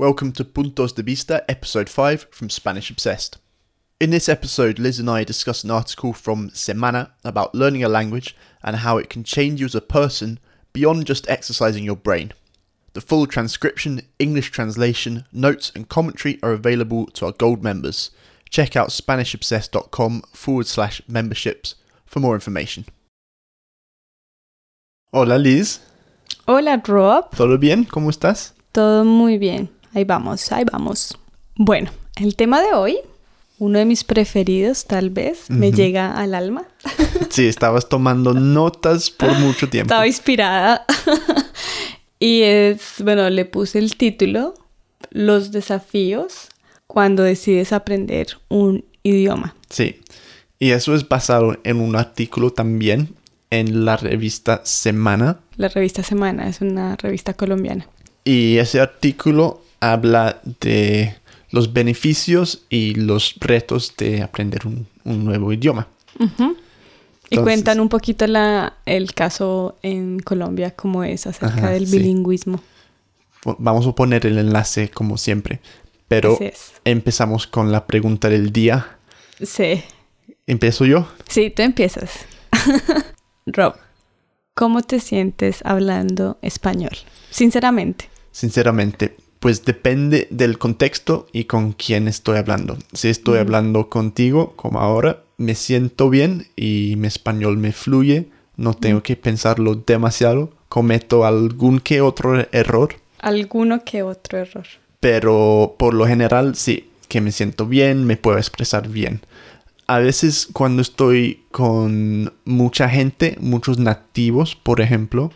Welcome to Puntos de Vista, episode 5 from Spanish Obsessed. In this episode, Liz and I discuss an article from Semana about learning a language and how it can change you as a person beyond just exercising your brain. The full transcription, English translation, notes, and commentary are available to our gold members. Check out SpanishObsessed.com forward slash memberships for more information. Hola Liz, Hola Rob, ¿todo bien? ¿Cómo estás? todo muy bien. Ahí vamos, ahí vamos. Bueno, el tema de hoy, uno de mis preferidos tal vez, me llega al alma. Sí, estabas tomando notas por mucho tiempo. Estaba inspirada. y es, bueno, le puse el título, Los desafíos cuando decides aprender un idioma. Sí, y eso es basado en un artículo también en la revista Semana. La revista Semana es una revista colombiana. Y ese artículo habla de los beneficios y los retos de aprender un, un nuevo idioma. Y Entonces- cuentan un poquito la, el caso en Colombia, cómo es acerca Ajá, del bilingüismo. Vamos a poner el enlace como siempre. Pero empezamos con la pregunta del día. Sí. ¿Empiezo yo? Sí, tú empiezas. Rob, ¿cómo te sientes hablando español? Sinceramente. Sinceramente, pues depende del contexto y con quién estoy hablando. Si estoy hablando contigo, como ahora, me siento bien y mi español me fluye, no tengo que pensarlo demasiado, cometo algún que otro error, Alguno que otro error. pero por lo general sí, que me siento bien, me puedo expresar bien. A veces cuando estoy con mucha gente, muchos nativos, por ejemplo,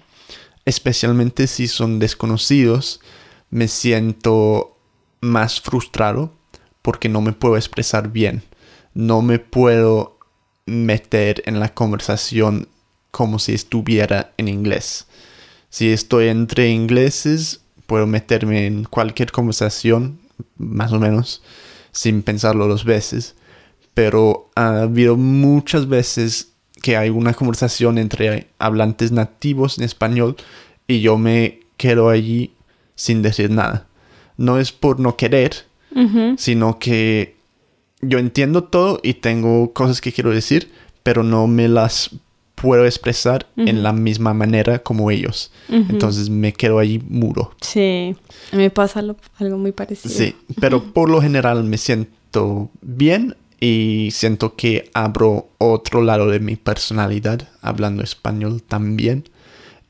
especialmente si son desconocidos, me siento más frustrado porque no me puedo expresar bien. No me puedo meter en la conversación como si estuviera en inglés. Si estoy entre ingleses, puedo meterme en cualquier conversación, más o menos, sin pensarlo dos veces. Pero ha habido muchas veces que hay una conversación entre hablantes nativos en español y yo me quedo allí sin decir nada. No es por no querer, sino que yo entiendo todo y tengo cosas que quiero decir, pero no me las puedo expresar en la misma manera como ellos. Entonces me quedo allí muro. Sí, me pasa lo- algo muy parecido. Sí, pero por lo general me siento bien y siento que abro otro lado de mi personalidad hablando español también.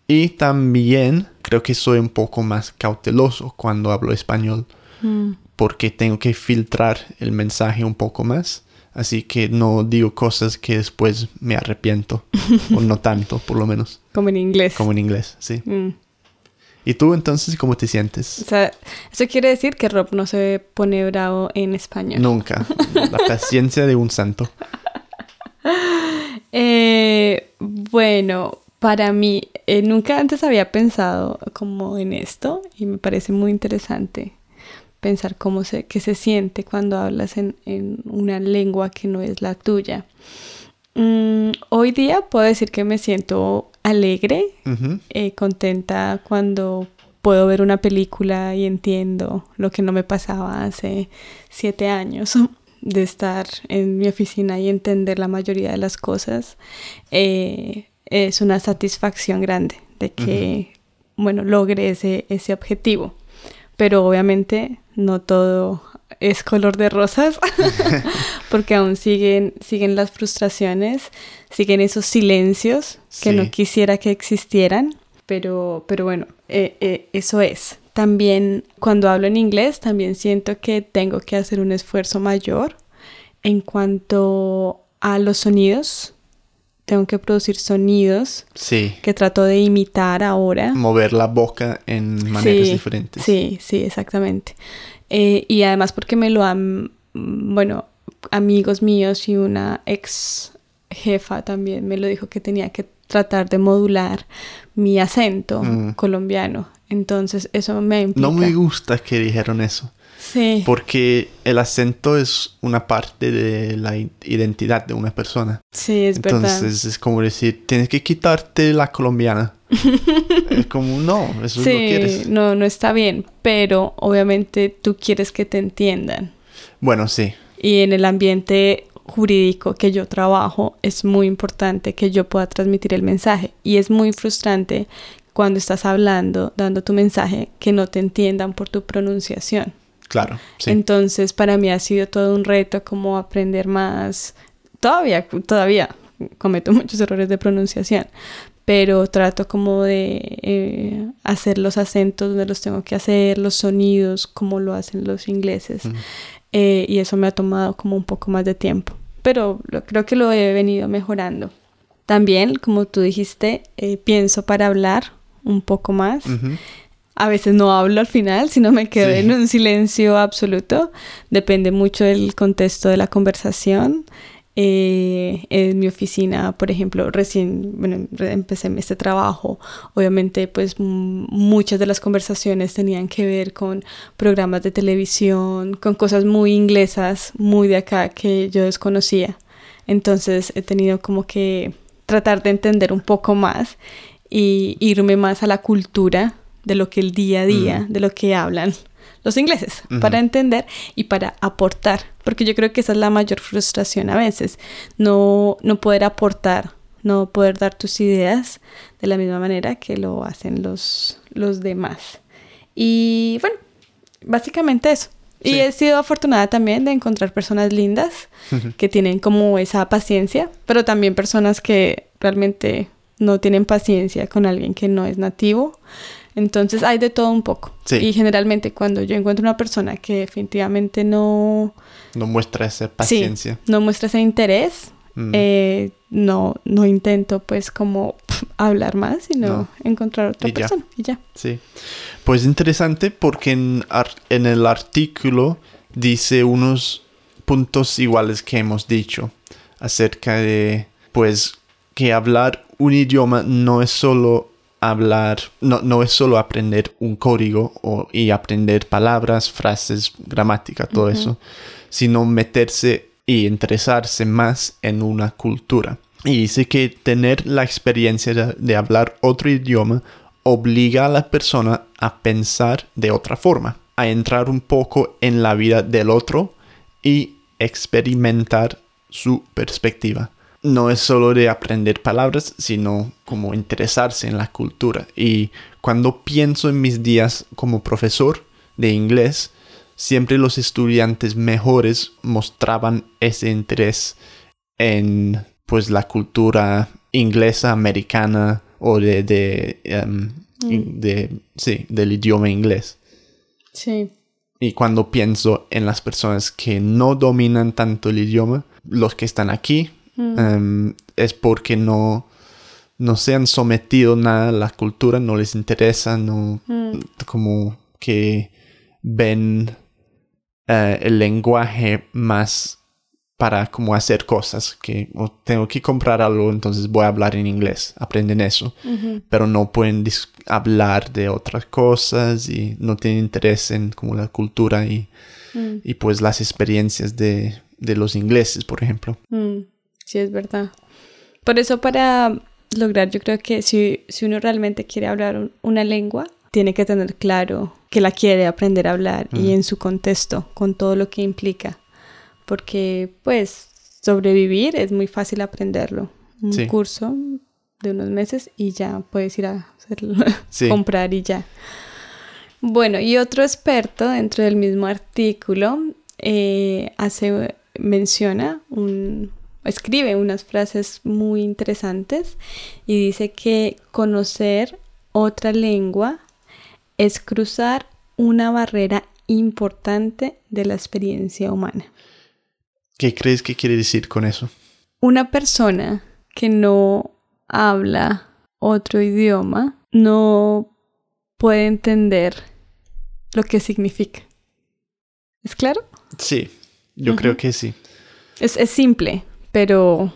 Y también creo que soy un poco más cauteloso cuando hablo español Mm. porque tengo que filtrar el mensaje un poco más. Así que no digo cosas que después me arrepiento. o no tanto, por lo menos. Como en inglés. Como en inglés, sí. Mm. ¿Y tú entonces cómo te O sientes? sea, eso quiere decir que Rob no se pone bravo en español. Nunca. La paciencia de un santo. Eh, bueno, para mí, eh, nunca antes había pensado como en esto y me parece muy interesante pensar cómo se, qué se siente cuando hablas en, en una lengua que no es la tuya. Mm, hoy día puedo decir que me siento alegre, eh, contenta cuando puedo ver una película y entiendo lo que no me pasaba hace siete años de estar en mi oficina y entender la mayoría de las cosas. Eh, es una satisfacción grande de que, bueno, logre ese, ese objetivo. Pero obviamente no todo es color de rosas, porque aún siguen, siguen las frustraciones, siguen esos silencios que Sí. no quisiera que existieran, pero, pero bueno, eh, eh, eso es. También cuando hablo en inglés, también siento que tengo que hacer un esfuerzo mayor en cuanto a los sonidos. Tengo que producir sonidos Sí. que trato de imitar ahora. Mover la boca en maneras Sí, diferentes. Sí, sí, exactamente. Eh, y además porque me lo han, bueno, amigos míos y una ex jefa también me lo dijo que tenía que tratar de modular mi acento Mm. colombiano. Entonces eso me implica. No me gusta que dijeron eso. Sí. Porque el acento es una parte de la identidad de una persona. Sí, es verdad. Entonces es como decir, tienes que quitarte la colombiana. es como, no, eso sí, lo quieres. No, no está bien, pero obviamente tú quieres que te entiendan. Bueno, sí. Y en el ambiente jurídico que yo trabajo es muy importante que yo pueda transmitir el mensaje y es muy frustrante cuando estás hablando, dando tu mensaje, que no te entiendan por tu pronunciación. Claro. Sí. Entonces, para mí ha sido todo un reto como aprender más. Todavía, todavía cometo muchos errores de pronunciación, pero trato como de eh, hacer los acentos donde los tengo que hacer, los sonidos como lo hacen los ingleses. Eh, y eso me ha tomado como un poco más de tiempo, pero creo que lo he venido mejorando. También, como tú dijiste, eh, pienso para hablar un poco más. A veces no hablo al final, sino me quedo en un silencio absoluto. Depende mucho del contexto de la conversación. Eh, en mi oficina, por ejemplo, recién bueno, empecé este trabajo, obviamente pues muchas de las conversaciones tenían que ver con programas de televisión, con cosas muy inglesas, muy de acá que yo desconocía. Entonces he tenido como que tratar de entender un poco más y irme más a la cultura de lo que el día a día, de lo que hablan los ingleses, para entender y para aportar, porque yo creo que esa es la mayor frustración a veces, no, no poder aportar, no poder dar tus ideas de la misma manera que lo hacen los, los demás. Y bueno, básicamente eso. Y he sido afortunada también de encontrar personas lindas que tienen como esa paciencia, pero también personas que realmente no tienen paciencia con alguien que no es nativo. Entonces hay de todo un poco. Y generalmente cuando yo encuentro una persona que definitivamente no... No muestra esa paciencia. no muestra ese interés, mm. eh, no, no intento pues como hablar más, sino encontrar otra persona y ya. Sí. Pues interesante porque en, en el artículo dice unos puntos iguales que hemos dicho acerca de pues que hablar un idioma no es solo hablar, no, no es solo aprender un código o, y aprender palabras, frases, gramática, todo eso, sino meterse y interesarse más en una cultura. Y dice que tener la experiencia de, hablar otro idioma obliga a la persona a pensar de otra forma, a entrar un poco en la vida del otro y experimentar su perspectiva no es solo de aprender palabras, sino como interesarse en la cultura. Y cuando pienso en mis días como profesor de inglés, siempre los estudiantes mejores mostraban ese interés en pues la cultura inglesa, americana o de, de, em, mm. de sí, del idioma inglés. Sí. Y cuando pienso en las personas que no dominan tanto el idioma, los que están aquí Mm. Em, es porque no, no se han sometido nada a la cultura, no les interesa, no mm. como que ven eh, el lenguaje más para como hacer cosas que tengo que comprar algo entonces voy a hablar en inglés aprenden eso pero no pueden hablar de otras cosas y no tienen interés en como la cultura y, mm. y pues las experiencias de, de los ingleses por ejemplo Sí, es verdad. Por eso para lograr, yo creo que si, si uno realmente quiere hablar una lengua, tiene que tener claro que la quiere aprender a hablar y en su contexto, con todo lo que implica. Porque, pues, sobrevivir es muy fácil aprenderlo. Un curso de unos meses y ya puedes ir a hacerlo, comprar y ya. Bueno, y otro experto dentro del mismo artículo eh, hace, menciona un, escribe unas frases muy interesantes y dice que conocer otra lengua es cruzar una barrera importante de la experiencia humana. ¿Qué crees que quiere decir con eso? Una persona que no habla otro idioma no puede entender lo que significa. ¿Es claro? Sí, yo creo que sí. Es, es simple pero...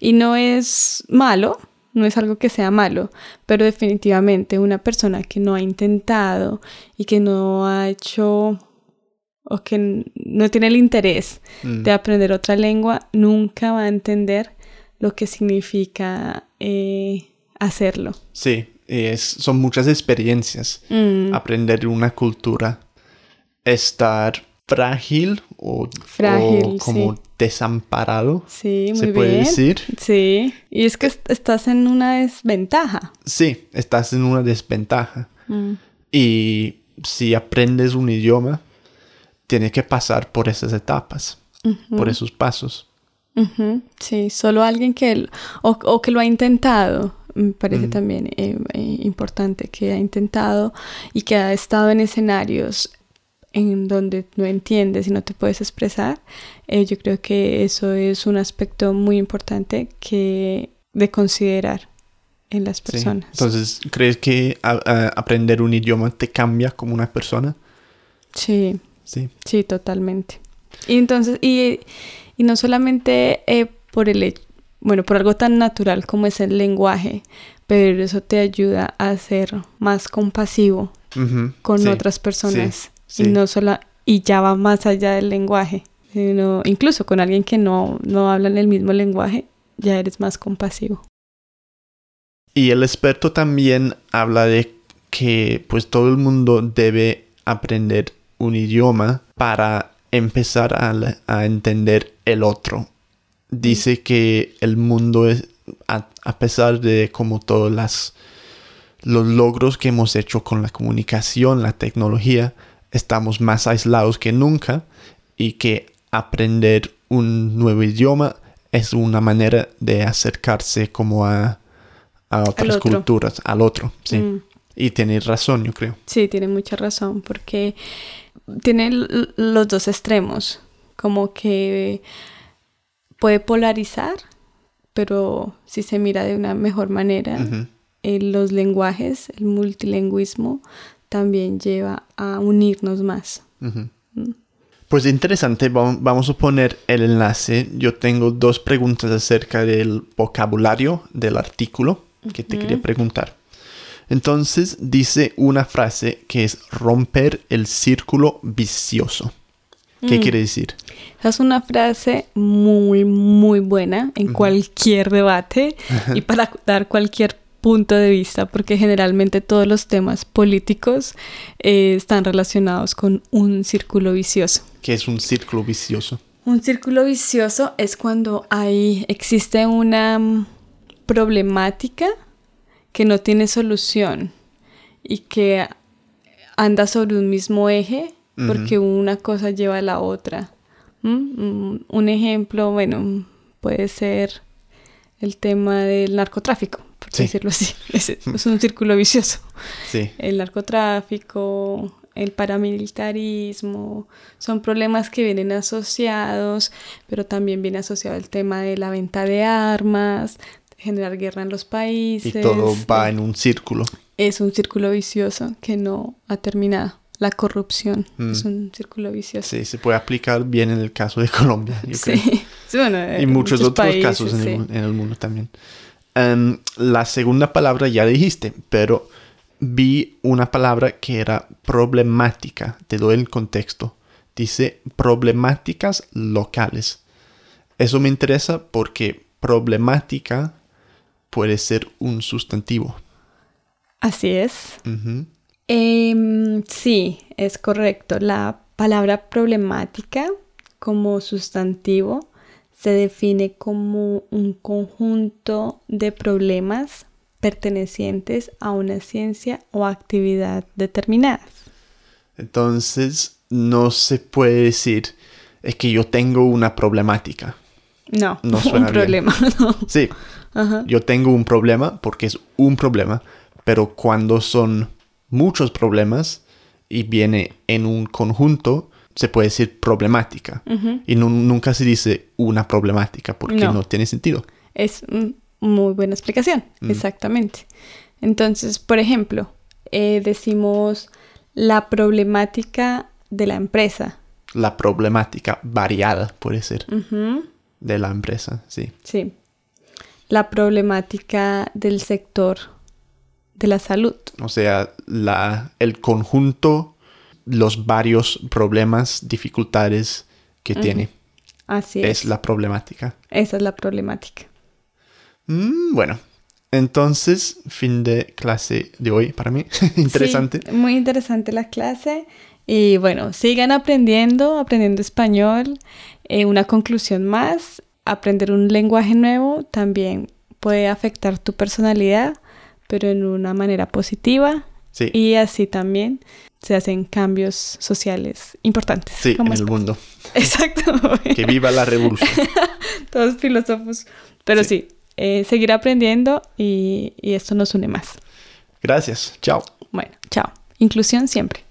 Y no es malo, no es algo que sea malo, pero definitivamente una persona que no ha intentado y que no ha hecho o que no tiene el interés mm. de aprender otra lengua, nunca va a entender lo que significa eh, hacerlo. Sí, Es, son muchas experiencias. Mm, Aprender una cultura. Estar frágil o, Frágil, o como sí. desamparado. sí, muy ¿Se puede bien. decir? Sí, y es que est- estás en una desventaja. Sí, estás en una desventaja. Mm, Y si aprendes un idioma, tienes que pasar por esas etapas, por esos pasos. Sí, solo alguien que, o, o que lo ha intentado, me parece Mm. también eh, eh, importante, que ha intentado y que ha estado en escenarios en donde no entiendes y no te puedes expresar, eh, yo creo que eso es un aspecto muy importante que de considerar en las Sí. personas. Entonces, ¿crees que a- a- aprender un idioma te cambia como una persona? Sí, Sí. sí, totalmente. Y entonces, y, y no solamente eh, por el bueno, por algo tan natural como es el lenguaje, pero eso te ayuda a ser más compasivo Ujú, con sí, otras personas. sí. Y no solo, y ya va más allá del lenguaje, sino incluso con alguien que no, no habla en el mismo lenguaje, ya eres más compasivo. Y el experto también habla de que pues todo el mundo debe aprender un idioma para empezar a, a entender el otro. Dice que el mundo es, a, a pesar de como todas las los logros que hemos hecho con la comunicación, la tecnología, estamos más aislados que nunca y que aprender un nuevo idioma es una manera de acercarse como a, a otras culturas, al otro, sí. Mm. Y tienes razón, yo creo. Sí, tiene mucha razón, porque tiene los dos extremos, como que puede polarizar, pero si se mira de una mejor manera, eh, los lenguajes, el multilingüismo, también lleva a unirnos más. Ujú. Pues interesante, va- vamos a poner el enlace. Yo tengo dos preguntas acerca del vocabulario del artículo que te quería preguntar. Entonces dice una frase que es romper el círculo vicioso. ¿Qué Mm. quiere decir? Esa es una frase muy, muy buena en cualquier debate y para dar cualquier punto de vista, porque generalmente todos los temas políticos eh, están relacionados con un círculo vicioso. ¿Qué es un círculo vicioso? Un círculo vicioso es cuando hay, existe una mm, problemática que no tiene solución y que anda sobre un mismo eje porque una cosa lleva a la otra. ¿Mm? Mm, Un ejemplo, bueno, puede ser el tema del narcotráfico, por Sí. decirlo así. Es, es un círculo vicioso Sí. el narcotráfico, el paramilitarismo, son problemas que vienen asociados, pero también viene asociado el tema de la venta de armas, generar guerra en los Y países. todo va en un círculo. Es un círculo vicioso que no ha terminado. La corrupción Mm. es un círculo vicioso. Sí, se puede aplicar bien en el caso de Colombia, yo Sí. creo. Sí, bueno, y muchos, otros países, casos en, sí. el, en el mundo también. Em, la segunda palabra ya dijiste, pero vi una palabra que era problemática. Te doy el contexto. Dice problemáticas locales. Eso me interesa porque problemática puede ser un sustantivo. Así es. Em, sí, es correcto. La palabra problemática como sustantivo se define como un conjunto de problemas pertenecientes a una ciencia o actividad determinadas. Entonces, no se puede decir, es que yo tengo una problemática. No, No un suena bien. problema. no. Sí, Ajá. yo tengo un problema porque es un problema, pero cuando son muchos problemas y viene en un conjunto, se puede decir problemática. Y nu- nunca se dice una problemática porque no, No. tiene sentido. Es muy buena explicación, Mm. exactamente. Entonces, por ejemplo, eh, decimos la problemática de la empresa. La problemática variada puede ser de la empresa, sí. Sí. La problemática del sector de la salud. O sea, la, el conjunto, los varios problemas, dificultades que tiene. Así es. Es la problemática. Esa es la problemática. Mm, bueno, Entonces, fin de clase de hoy para mí. interesante. Sí, muy interesante la clase. Y bueno, sigan aprendiendo, aprendiendo español. Eh, una conclusión más, aprender un lenguaje nuevo también puede afectar tu personalidad, pero en una manera positiva. Sí. Y así también se hacen cambios sociales importantes. Sí, en el mundo. Exacto. que viva la revolución. Todos filósofos. Pero sí, eh, seguir aprendiendo y, y esto nos une más. Gracias. Chao. Bueno, chao. Inclusión siempre.